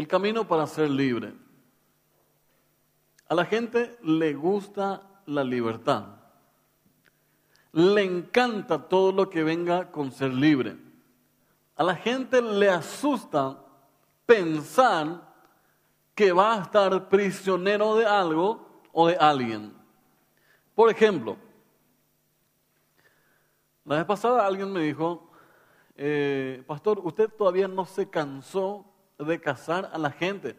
El camino para ser libre. A la gente le gusta la libertad. Le encanta todo lo que venga con ser libre. A la gente le asusta pensar que va a estar prisionero de algo o de alguien. Por ejemplo, la vez pasada alguien me dijo, eh, pastor, usted todavía no se cansó de casar a la gente.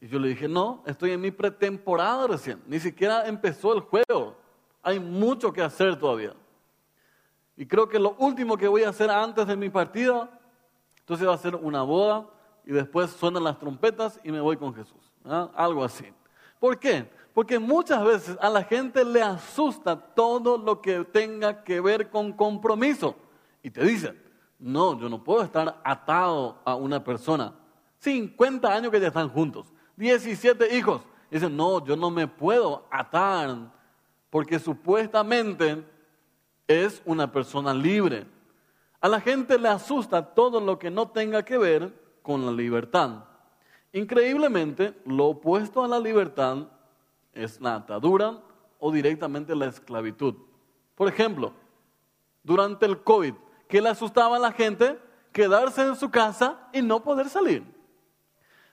Y yo le dije, no, estoy en mi pretemporada recién, ni siquiera empezó el juego, hay mucho que hacer todavía. Y creo que lo último que voy a hacer antes de mi partida, entonces va a ser una boda y después suenan las trompetas y me voy con Jesús. ¿ah? Algo así. ¿Por qué? Porque muchas veces a la gente le asusta todo lo que tenga que ver con compromiso. Y te dicen, no, yo no puedo estar atado a una persona. 50 años que ya están juntos, 17 hijos. Dicen, no, yo no me puedo atar porque supuestamente es una persona libre. A la gente le asusta todo lo que no tenga que ver con la libertad. Increíblemente, lo opuesto a la libertad es la atadura o directamente la esclavitud. Por ejemplo, durante el COVID, ¿qué le asustaba a la gente? Quedarse en su casa y no poder salir.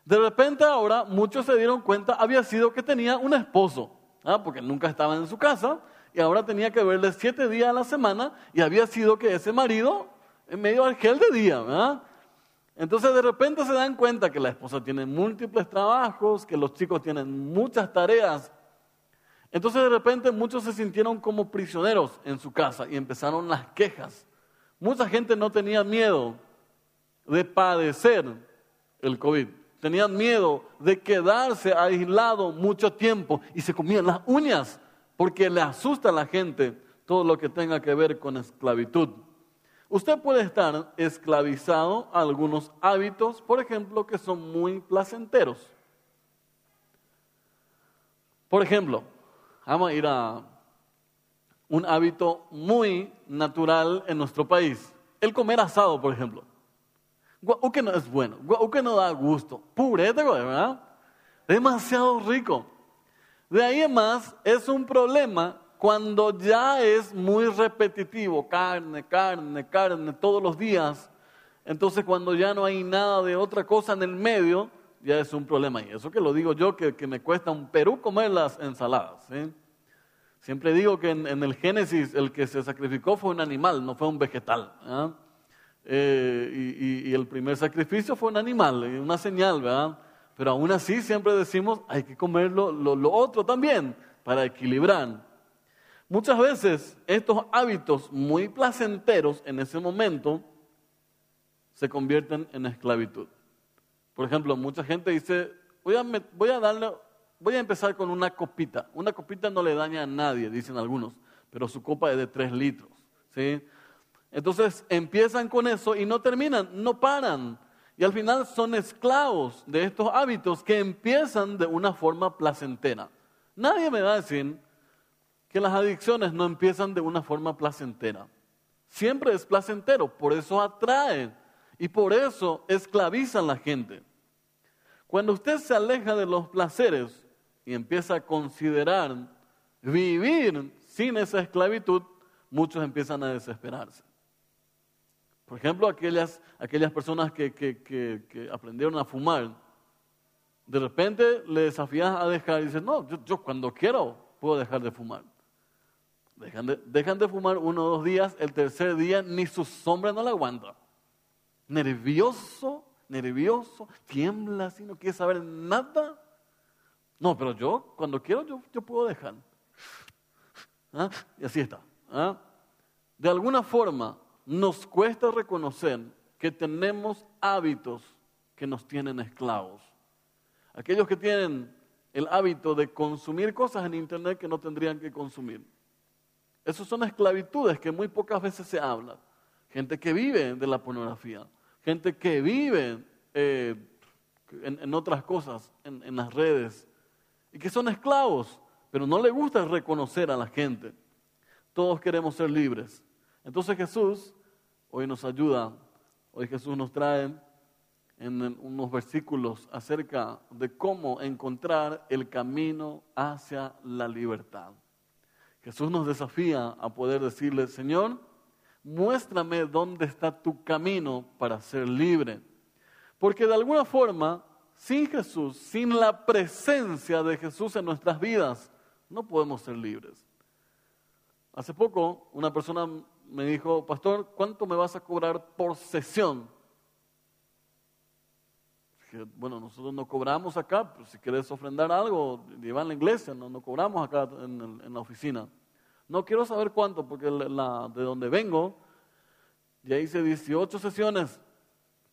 De repente ahora muchos se dieron cuenta, había sido que tenía un esposo, ¿ah? porque nunca estaba en su casa y ahora tenía que verle siete días a la semana y había sido que ese marido en medio gel de día, ¿verdad? Entonces de repente se dan cuenta que la esposa tiene múltiples trabajos, que los chicos tienen muchas tareas. Entonces de repente muchos se sintieron como prisioneros en su casa y empezaron las quejas. Mucha gente no tenía miedo de padecer el COVID. Tenían miedo de quedarse aislado mucho tiempo y se comían las uñas porque le asusta a la gente todo lo que tenga que ver con esclavitud. Usted puede estar esclavizado a algunos hábitos, por ejemplo, que son muy placenteros. Por ejemplo, vamos a ir a un hábito muy natural en nuestro país. El comer asado, por ejemplo. O que no es bueno, o que no da gusto. Purete, ¿verdad? Demasiado rico. De ahí más, es un problema cuando ya es muy repetitivo, carne, carne, carne, todos los días. Entonces, cuando ya no hay nada de otra cosa en el medio, ya es un problema. Y eso que lo digo yo, que, me cuesta un Perú comer las ensaladas. Siempre digo que en, el Génesis el que se sacrificó fue un animal, no fue un vegetal. ¿ah? Eh, y, el primer sacrificio fue un animal, una señal, ¿verdad? Pero aún así siempre decimos, hay que comer lo, otro también para equilibrar. Muchas veces estos hábitos muy placenteros en ese momento se convierten en esclavitud. Por ejemplo, mucha gente dice, voy a, voy a darle, voy a empezar con una copita. Una copita no le daña a nadie, dicen algunos, pero su copa es de tres litros. ¿sí? Entonces empiezan con eso y no terminan, no paran. Y al final son esclavos de estos hábitos que empiezan de una forma placentera. Nadie me va a decir que las adicciones no empiezan de una forma placentera. Siempre es placentero, por eso atraen y por eso esclavizan a la gente. Cuando usted se aleja de los placeres y empieza a considerar vivir sin esa esclavitud, muchos empiezan a desesperarse. Por ejemplo, aquellas, aquellas personas que, aprendieron a fumar, de repente le desafías a dejar y dicen, no, yo, cuando quiero puedo dejar de fumar. Dejan de, dejan de fumar uno o dos días, el tercer día ni su sombra no la aguanta. Nervioso, nervioso, tiembla así, no quiere saber nada. No, pero yo, cuando quiero, yo, puedo dejar. ¿Ah? Y así está. ¿Ah? De alguna forma, nos cuesta reconocer que tenemos hábitos que nos tienen esclavos. Aquellos que tienen el hábito de consumir cosas en Internet que no tendrían que consumir. Esas son esclavitudes que muy pocas veces se hablan. Gente que vive de la pornografía, gente que vive eh, en, otras cosas, en las redes, y que son esclavos, pero no le gusta reconocer a la gente. Todos queremos ser libres. Entonces Jesús hoy nos ayuda, hoy Jesús nos trae en unos versículos acerca de cómo encontrar el camino hacia la libertad. Jesús nos desafía a poder decirle, Señor, muéstrame dónde está tu camino para ser libre. Porque de alguna forma, sin Jesús, sin la presencia de Jesús en nuestras vidas, no podemos ser libres. Hace poco una persona me dijo, pastor, ¿cuánto me vas a cobrar por sesión? bueno, nosotros no cobramos acá, pero si quieres ofrendar algo, lleva a la iglesia, no, no cobramos acá en, en, la oficina. No quiero saber cuánto, porque de donde vengo, ya hice 18 sesiones,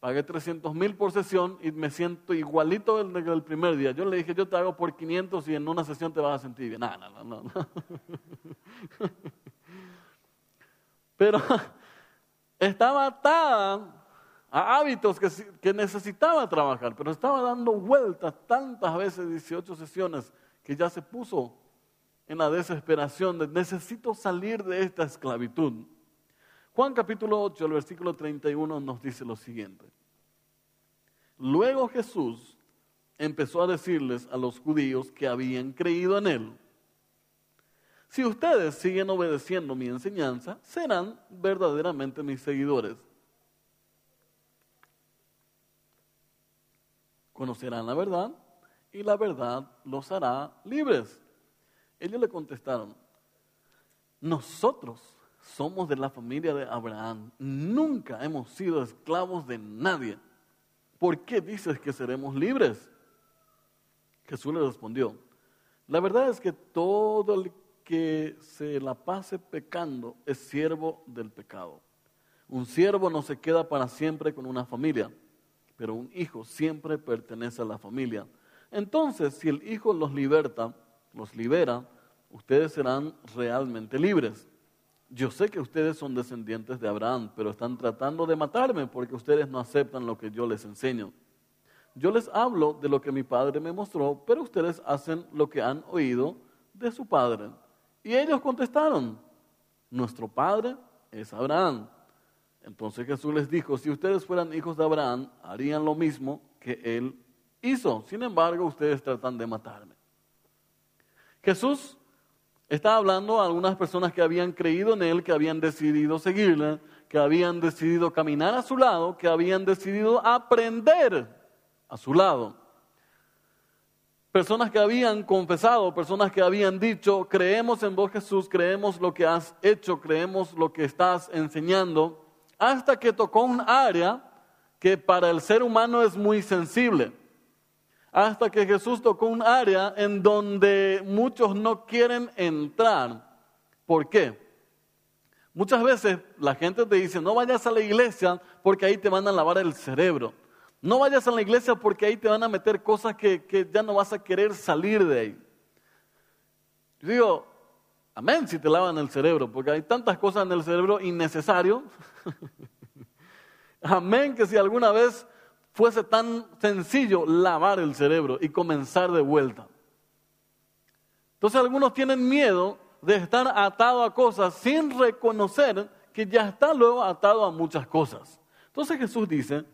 pagué 300 mil por sesión y me siento igualito del, del primer día. Yo le dije, yo te hago por 500 y en una sesión te vas a sentir bien. No, no, no, no. Pero estaba atada a hábitos que, que, necesitaba trabajar, pero estaba dando vueltas tantas veces, 18 sesiones, que ya se puso en la desesperación de necesito salir de esta esclavitud. Juan capítulo 8, el versículo 31 nos dice lo siguiente. Luego Jesús empezó a decirles a los judíos que habían creído en él, si ustedes siguen obedeciendo mi enseñanza, serán verdaderamente mis seguidores conocerán la verdad y la verdad los hará libres. Ellos le contestaron, nosotros somos de la familia de Abraham, nunca hemos sido esclavos de nadie. ¿Por qué dices que seremos libres? Jesús le respondió, la verdad es que todo el que se la pase pecando es siervo del pecado. Un siervo no se queda para siempre con una familia pero un hijo siempre pertenece a la familia. Entonces, si el hijo los liberta, los libera, ustedes serán realmente libres. Yo sé que ustedes son descendientes de Abraham, pero están tratando de matarme porque ustedes no aceptan lo que yo les enseño. Yo les hablo de lo que mi padre me mostró, pero ustedes hacen lo que han oído de su padre. Y ellos contestaron, nuestro padre es Abraham. Entonces Jesús les dijo, si ustedes fueran hijos de Abraham, harían lo mismo que él hizo. Sin embargo, ustedes tratan de matarme. Jesús está hablando a algunas personas que habían creído en él, que habían decidido seguirle, que habían decidido caminar a su lado, que habían decidido aprender a su lado. Personas que habían confesado, personas que habían dicho, creemos en vos Jesús, creemos lo que has hecho, creemos lo que estás enseñando hasta que tocó un área que para el ser humano es muy sensible. Hasta que Jesús tocó un área en donde muchos no quieren entrar. ¿Por qué? Muchas veces la gente te dice, no vayas a la iglesia porque ahí te van a lavar el cerebro. No vayas a la iglesia porque ahí te van a meter cosas que, que ya no vas a querer salir de ahí. Yo digo, amén si te lavan el cerebro, porque hay tantas cosas en el cerebro innecesarios Amén que si alguna vez fuese tan sencillo lavar el cerebro y comenzar de vuelta. Entonces algunos tienen miedo de estar atado a cosas sin reconocer que ya está luego atado a muchas cosas. Entonces Jesús dice,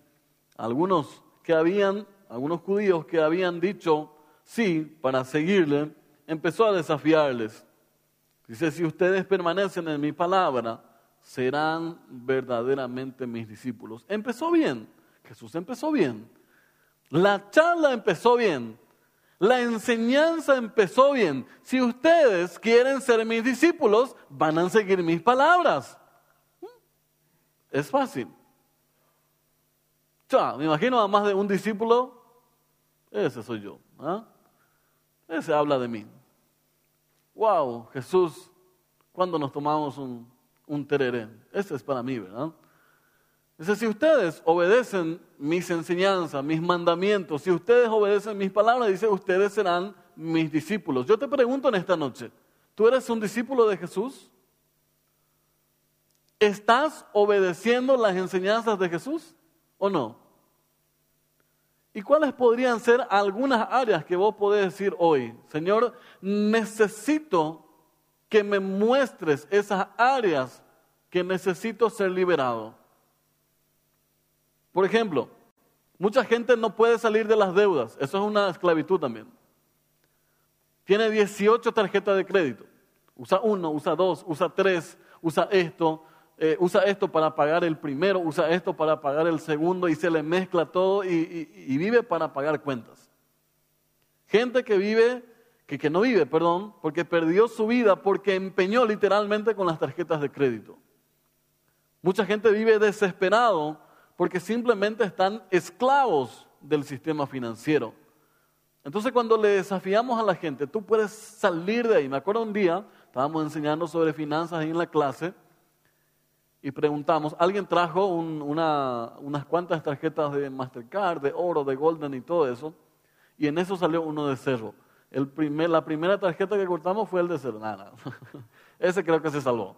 algunos que habían, algunos judíos que habían dicho sí para seguirle, empezó a desafiarles. Dice, si ustedes permanecen en mi palabra, serán verdaderamente mis discípulos. Empezó bien, Jesús empezó bien, la charla empezó bien, la enseñanza empezó bien. Si ustedes quieren ser mis discípulos, van a seguir mis palabras. Es fácil. Ya, me imagino a más de un discípulo, ese soy yo. ¿ah? Ese habla de mí. Wow, Jesús, cuando nos tomamos un un tereré. Ese es para mí, ¿verdad? Dice, si ustedes obedecen mis enseñanzas, mis mandamientos, si ustedes obedecen mis palabras, dice, ustedes serán mis discípulos. Yo te pregunto en esta noche, ¿tú eres un discípulo de Jesús? ¿Estás obedeciendo las enseñanzas de Jesús o no? ¿Y cuáles podrían ser algunas áreas que vos podés decir hoy? Señor, necesito que me muestres esas áreas que necesito ser liberado. Por ejemplo, Mucha gente no puede salir de las deudas. Eso es una esclavitud también. Tiene 18 tarjetas de crédito. Usa uno, usa dos, usa tres, usa esto, eh, usa esto para pagar el primero, usa esto para pagar el segundo y se le mezcla todo y, vive para pagar cuentas. Gente que vive, que, que no vive, perdón, porque perdió su vida porque empeñó literalmente con las tarjetas de crédito. Mucha gente vive desesperado porque simplemente están esclavos del sistema financiero. Entonces cuando le desafiamos a la gente, tú puedes salir de ahí. Me acuerdo un día, estábamos enseñando sobre finanzas ahí en la clase y preguntamos, alguien trajo unas cuantas tarjetas de Mastercard, de oro, de Golden y todo eso, y en eso salió uno de cerro. La primera tarjeta que cortamos fue el de cerro. Ese creo que se salvó.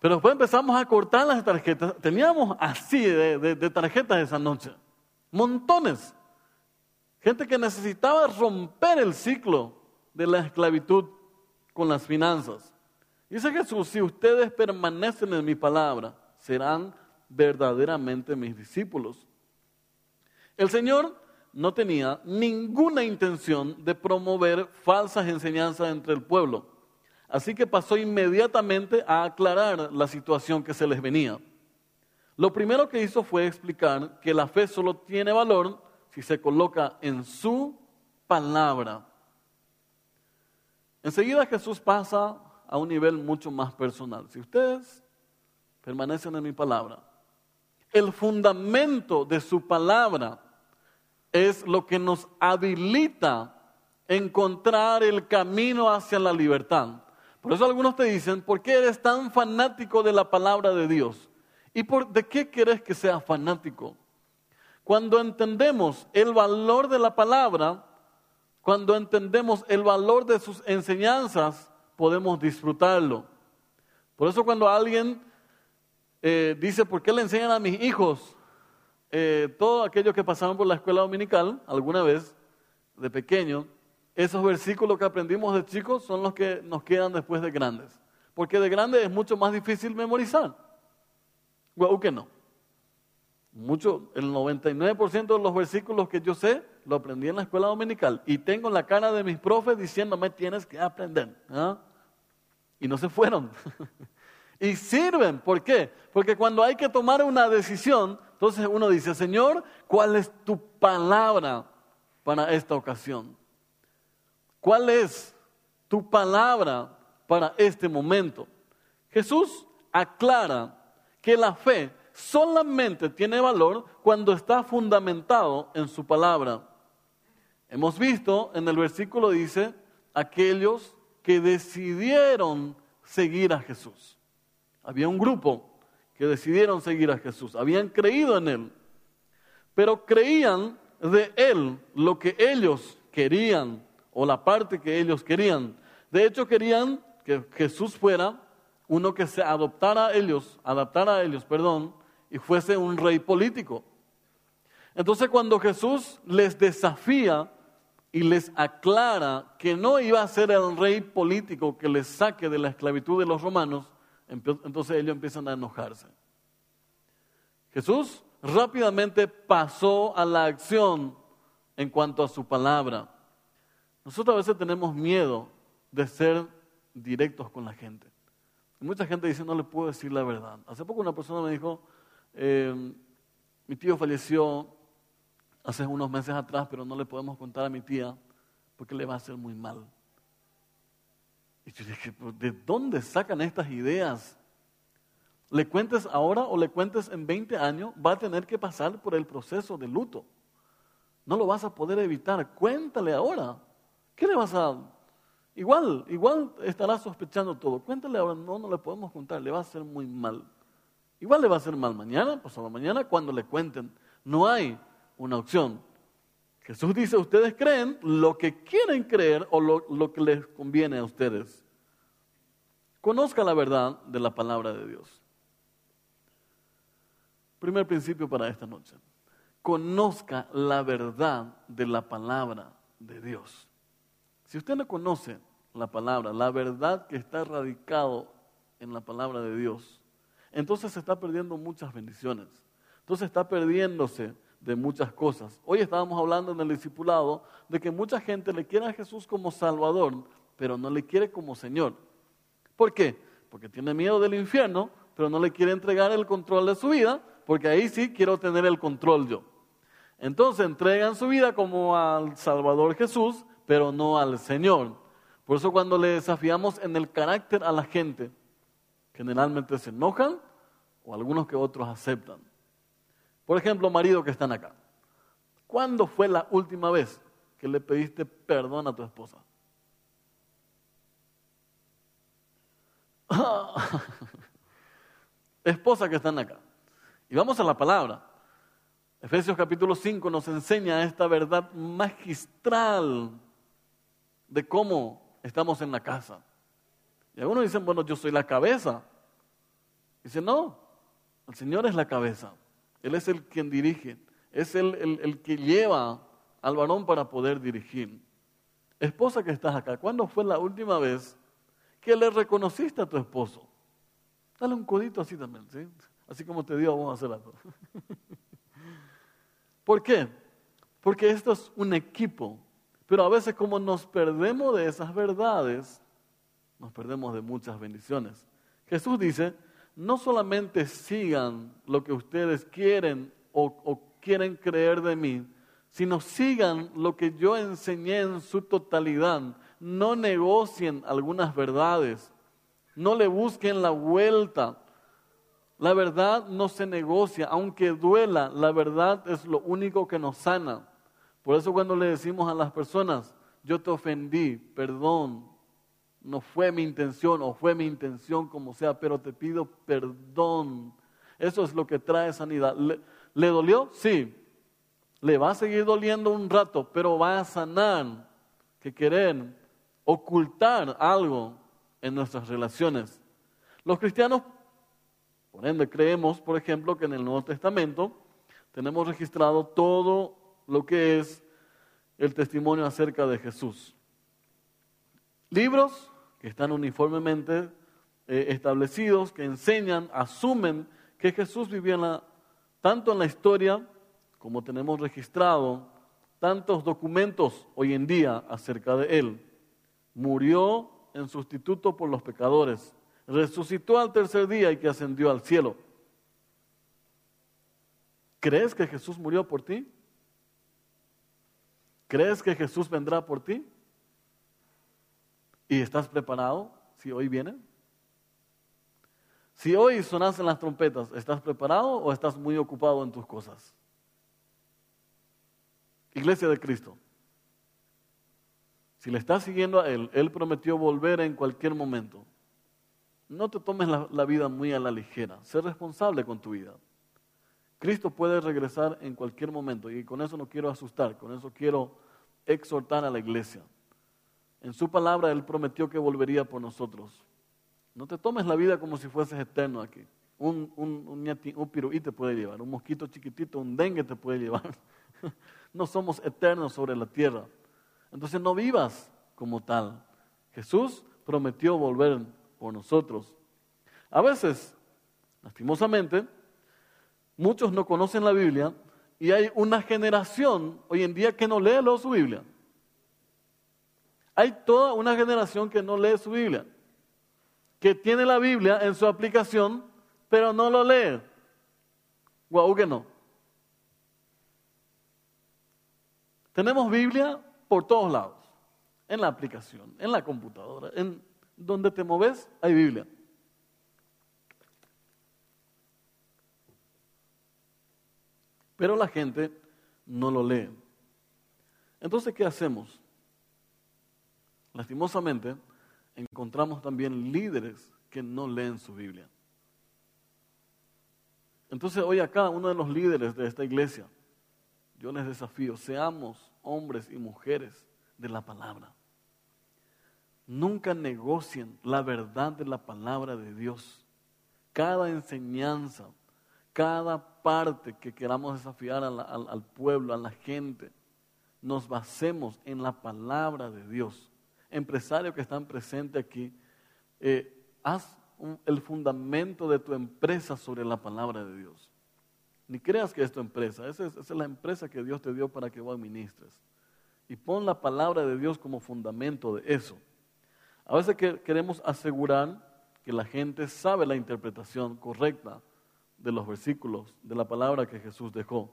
Pero después empezamos a cortar las tarjetas. Teníamos así de, tarjetas esa noche. Montones. Gente que necesitaba romper el ciclo de la esclavitud con las finanzas. Dice Jesús, si ustedes permanecen en mi palabra, serán verdaderamente mis discípulos. El Señor no tenía ninguna intención de promover falsas enseñanzas entre el pueblo. Así que pasó inmediatamente a aclarar la situación que se les venía. Lo primero que hizo fue explicar que la fe solo tiene valor si se coloca en su palabra. Enseguida Jesús pasa a un nivel mucho más personal. Si ustedes permanecen en mi palabra, el fundamento de su palabra es lo que nos habilita encontrar el camino hacia la libertad. Por eso algunos te dicen, ¿por qué eres tan fanático de la palabra de Dios? ¿Y por, de qué quieres que sea fanático? Cuando entendemos el valor de la palabra, cuando entendemos el valor de sus enseñanzas, podemos disfrutarlo. Por eso cuando alguien eh, dice, ¿por qué le enseñan a mis hijos eh, todo aquello que pasaron por la escuela dominical alguna vez, de pequeño? Esos versículos que aprendimos de chicos son los que nos quedan después de grandes. Porque de grandes es mucho más difícil memorizar. ¿O que no? Mucho, el 99% de los versículos que yo sé lo aprendí en la escuela dominical y tengo la cara de mis profes diciéndome tienes que aprender. ¿ah? Y no se fueron. y sirven. ¿Por qué? Porque cuando hay que tomar una decisión, entonces uno dice, Señor, ¿cuál es tu palabra para esta ocasión? ¿Cuál es tu palabra para este momento? Jesús aclara que la fe solamente tiene valor cuando está fundamentado en su palabra. Hemos visto en el versículo dice, aquellos que decidieron seguir a Jesús. Había un grupo que decidieron seguir a Jesús, habían creído en Él, pero creían de Él lo que ellos querían o la parte que ellos querían. De hecho, querían que Jesús fuera uno que se adoptara a ellos, adaptara a ellos, perdón, y fuese un rey político. Entonces, cuando Jesús les desafía y les aclara que no iba a ser el rey político que les saque de la esclavitud de los romanos, entonces ellos empiezan a enojarse. Jesús rápidamente pasó a la acción en cuanto a su palabra. Nosotros a veces tenemos miedo de ser directos con la gente. mucha gente dice, no le puedo decir la verdad. Hace poco una persona me dijo, em, mi tío falleció hace unos meses atrás, pero no le podemos contar a mi tía porque le va a hacer muy mal. Y yo dije, ¿de dónde sacan estas ideas? Le cuentes ahora o le cuentes en 20 años, va a tener que pasar por el proceso de luto. No lo vas a poder evitar. Cuéntale ahora. ¿Qué le vas a...? Igual, igual estará sospechando todo. Cuéntale ahora, no, no le podemos contar, le va a hacer muy mal. Igual le va a hacer mal mañana, pasado mañana, cuando le cuenten. No hay una opción. Jesús dice, ustedes creen lo que quieren creer o lo que les conviene a ustedes. Conozca la verdad de la palabra de Dios. Primer principio para esta noche. Conozca la verdad de la palabra de Dios. Si usted no conoce la palabra, la verdad que está radicado en la palabra de Dios, entonces se está perdiendo muchas bendiciones. Entonces está perdiéndose de muchas cosas. Hoy estábamos hablando en el discipulado de que mucha gente le quiere a Jesús como Salvador, pero no le quiere como Señor. ¿Por qué? Porque tiene miedo del infierno, pero no le quiere entregar el control de su vida, porque ahí sí quiero tener el control yo. Entonces entregan su vida como al Salvador Jesús, pero no al Señor. Por eso cuando le desafiamos en el carácter a la gente, generalmente se enojan o algunos que otros aceptan. Por ejemplo, marido que están acá. ¿Cuándo fue la última vez que le pediste perdón a tu esposa? Esposa que están acá. Y vamos a la palabra. Efesios capítulo 5 nos enseña esta verdad magistral de cómo estamos en la casa. Y algunos dicen, bueno, yo soy la cabeza. Dice, no, el Señor es la cabeza. Él es el quien dirige, es el, el, que lleva al varón para poder dirigir. Esposa que estás acá, ¿cuándo fue la última vez que le reconociste a tu esposo? Dale un codito así también, ¿sí? Así como te dio, vamos a hacer algo. ¿Por qué? Porque esto es un equipo. Pero a veces como nos perdemos de esas verdades, nos perdemos de muchas bendiciones. Jesús dice, no solamente sigan lo que ustedes quieren o, quieren creer de mí, sino sigan lo que yo enseñé en su totalidad. No negocien algunas verdades, no le busquen la vuelta. La verdad no se negocia, aunque duela, la verdad es lo único que nos sana. Por eso cuando le decimos a las personas, yo te ofendí, perdón, no fue mi intención o fue mi intención como sea, pero te pido perdón. Eso es lo que trae sanidad. ¿Le, dolió? Sí. Le va a seguir doliendo un rato, pero va a sanar que querer ocultar algo en nuestras relaciones. Los cristianos, por ende, creemos, por ejemplo, que en el Nuevo Testamento tenemos registrado todo lo que es el testimonio acerca de Jesús. Libros que están uniformemente eh, establecidos, que enseñan, asumen que Jesús vivía tanto en la historia como tenemos registrado tantos documentos hoy en día acerca de Él. Murió en sustituto por los pecadores, resucitó al tercer día y que ascendió al cielo. ¿Crees que Jesús murió por ti? ¿Crees que Jesús vendrá por ti? ¿Y estás preparado si hoy viene? Si hoy sonasen las trompetas, ¿estás preparado o estás muy ocupado en tus cosas? Iglesia de Cristo. Si le estás siguiendo a Él, Él prometió volver en cualquier momento. No te tomes la, la, vida muy a la ligera. Sé responsable con tu vida. Cristo puede regresar en cualquier momento y con eso no quiero asustar, con eso quiero exhortar a la iglesia. En su palabra Él prometió que volvería por nosotros. No te tomes la vida como si fueses eterno aquí. Un, un, un, piruí te puede llevar, un mosquito chiquitito, un dengue te puede llevar. No somos eternos sobre la tierra. Entonces no vivas como tal. Jesús prometió volver por nosotros. A veces, lastimosamente, muchos no conocen la Biblia y hay una generación hoy en día que no lee su Biblia. Hay toda una generación que no lee su Biblia, que tiene la Biblia en su aplicación, pero no lo lee. Guau, que no. Tenemos Biblia por todos lados, en la aplicación, en la computadora, en donde te moves hay Biblia. Pero la gente no lo lee. Entonces, ¿qué hacemos? Lastimosamente, encontramos también líderes que no leen su Biblia. Entonces hoy acá uno de los líderes de esta iglesia, yo les desafío, seamos hombres y mujeres de la palabra. Nunca negocien la verdad de la palabra de Dios. Cada enseñanza, cada parte que queramos desafiar al, pueblo, a la gente, nos basemos en la palabra de Dios empresarios que están presentes aquí, eh, haz el fundamento de tu empresa sobre la palabra de Dios. Ni creas que es tu empresa. Esa es, esa es la empresa que Dios te dio para que vos administres. Y pon la palabra de Dios como fundamento de eso. A veces que queremos asegurar que la gente sabe la interpretación correcta de los versículos, de la palabra que Jesús dejó.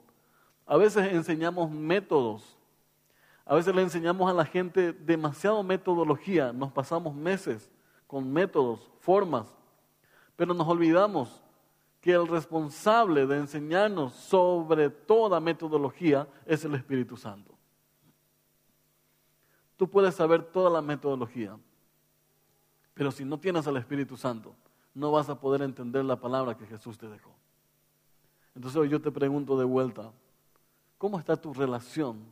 A veces enseñamos métodos. A veces le enseñamos a la gente demasiado metodología. Nos pasamos meses con métodos, formas. Pero nos olvidamos que el responsable de enseñarnos sobre toda metodología es el Espíritu Santo. Tú puedes saber toda la metodología, pero si no tienes al Espíritu Santo, no vas a poder entender la palabra que Jesús te dejó. Entonces hoy yo te pregunto de vuelta, ¿cómo está tu relación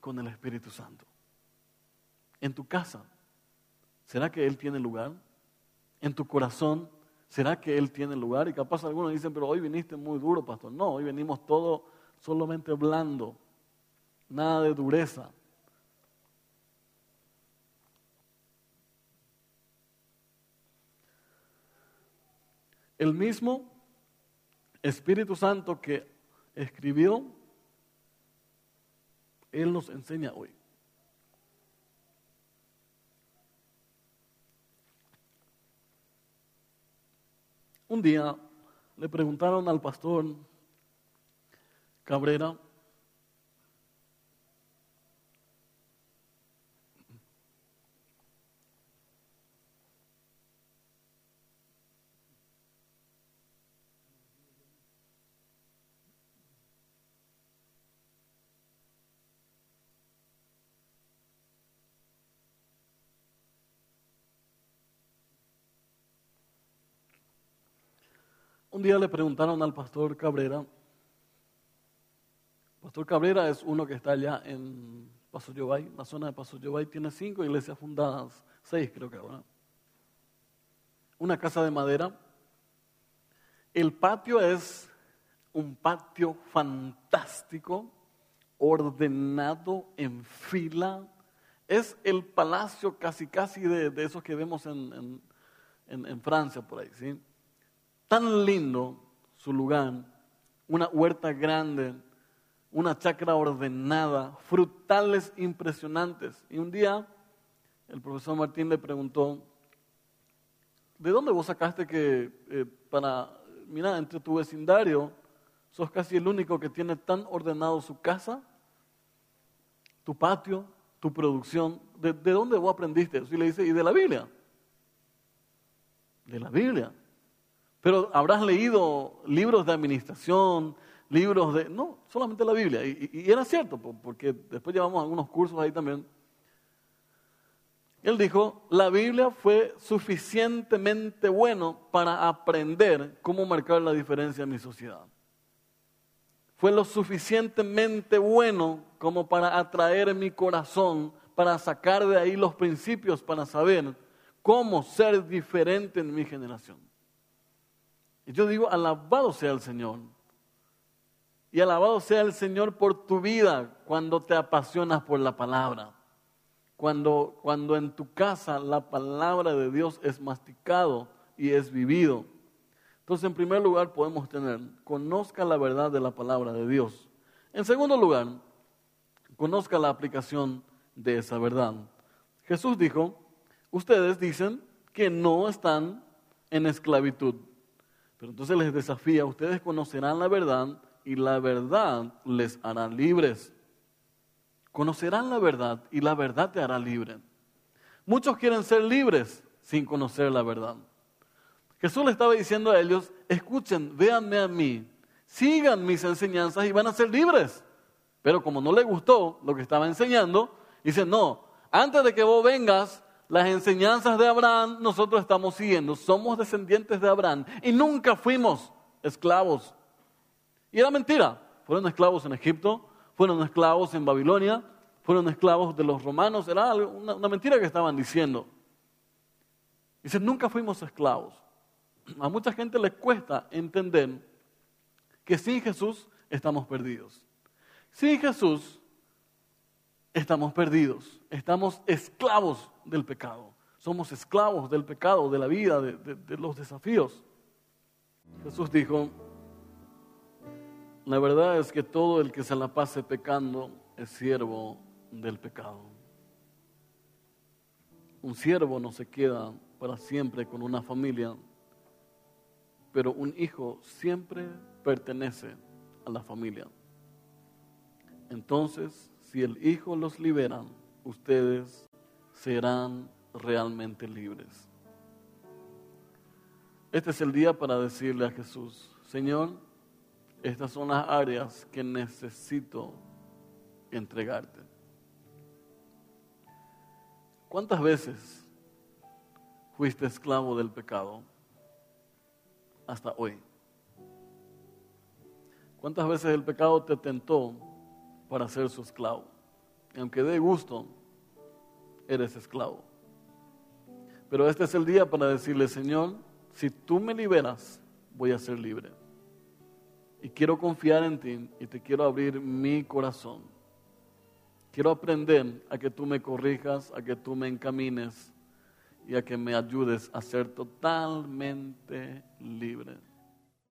con el Espíritu Santo? En tu casa, ¿será que Él tiene lugar? En tu corazón, ¿Será que Él tiene lugar? Y capaz algunos dicen, pero hoy viniste muy duro, pastor. No, hoy venimos todo solamente blando, nada de dureza. El mismo Espíritu Santo que escribió, Él nos enseña hoy. Un día le preguntaron al pastor Cabrera, Día le preguntaron al pastor Cabrera, pastor Cabrera es uno que está allá en Paso Yobay, la zona de Paso Yobay tiene cinco iglesias fundadas, seis creo que ahora. Una casa de madera. El patio es un patio fantástico, ordenado en fila. Es el palacio casi casi de, esos que vemos en Francia por ahí, ¿sí? Tan lindo su lugar, una huerta grande, una chacra ordenada, frutales impresionantes. Y un día el profesor Martín le preguntó, ¿de dónde vos sacaste que eh, para, mira, entre tu vecindario, sos casi el único que tiene tan ordenado su casa, tu patio, tu producción? ¿De, de dónde vos aprendiste eso? Y le dice, ¿y de la Biblia? De la Biblia. Pero habrás leído libros de administración, libros de... No, solamente la Biblia. Y, era cierto, porque después llevamos algunos cursos ahí también. Él dijo, la Biblia fue suficientemente bueno para aprender cómo marcar la diferencia en mi sociedad. Fue lo suficientemente bueno como para atraer mi corazón, para sacar de ahí los principios, para saber cómo ser diferente en mi generación. Y yo digo, alabado sea el Señor. Y alabado sea el Señor por tu vida cuando te apasionas por la palabra. Cuando, cuando en tu casa la palabra de Dios es masticado y es vivido. Entonces, en primer lugar, podemos tener, conozca la verdad de la palabra de Dios. En segundo lugar, conozca la aplicación de esa verdad. Jesús dijo, ustedes dicen que no están en esclavitud pero entonces les desafía, ustedes conocerán la verdad y la verdad les hará libres. Conocerán la verdad y la verdad te hará libre. Muchos quieren ser libres sin conocer la verdad. Jesús le estaba diciendo a ellos, escuchen, véanme a mí, sigan mis enseñanzas y van a ser libres. Pero como no le gustó lo que estaba enseñando, dice, no, antes de que vos vengas, las enseñanzas de Abraham nosotros estamos siguiendo. Somos descendientes de Abraham y nunca fuimos esclavos. Y era mentira. Fueron esclavos en Egipto, fueron esclavos en Babilonia, fueron esclavos de los romanos. Era una, una mentira que estaban diciendo. Dice, nunca fuimos esclavos. A mucha gente le cuesta entender que sin Jesús estamos perdidos. Sin Jesús estamos perdidos, estamos esclavos del pecado. Somos esclavos del pecado, de la vida, de, los desafíos. Jesús dijo, La verdad es que todo el que se la pase pecando es siervo del pecado. Un siervo no se queda para siempre con una familia, pero un hijo siempre pertenece a la familia. Entonces, si el hijo los libera, ustedes serán realmente libres. Este es el día para decirle a Jesús, Señor, estas son las áreas que necesito entregarte. ¿Cuántas veces fuiste esclavo del pecado hasta hoy? ¿Cuántas veces el pecado te tentó para ser su esclavo? Y aunque dé gusto, eres esclavo. Pero este es el día para decirle, Señor, si tú me liberas, voy a ser libre. Y quiero confiar en ti y te quiero abrir mi corazón. Quiero aprender a que tú me corrijas, a que tú me encamines y a que me ayudes a ser totalmente libre.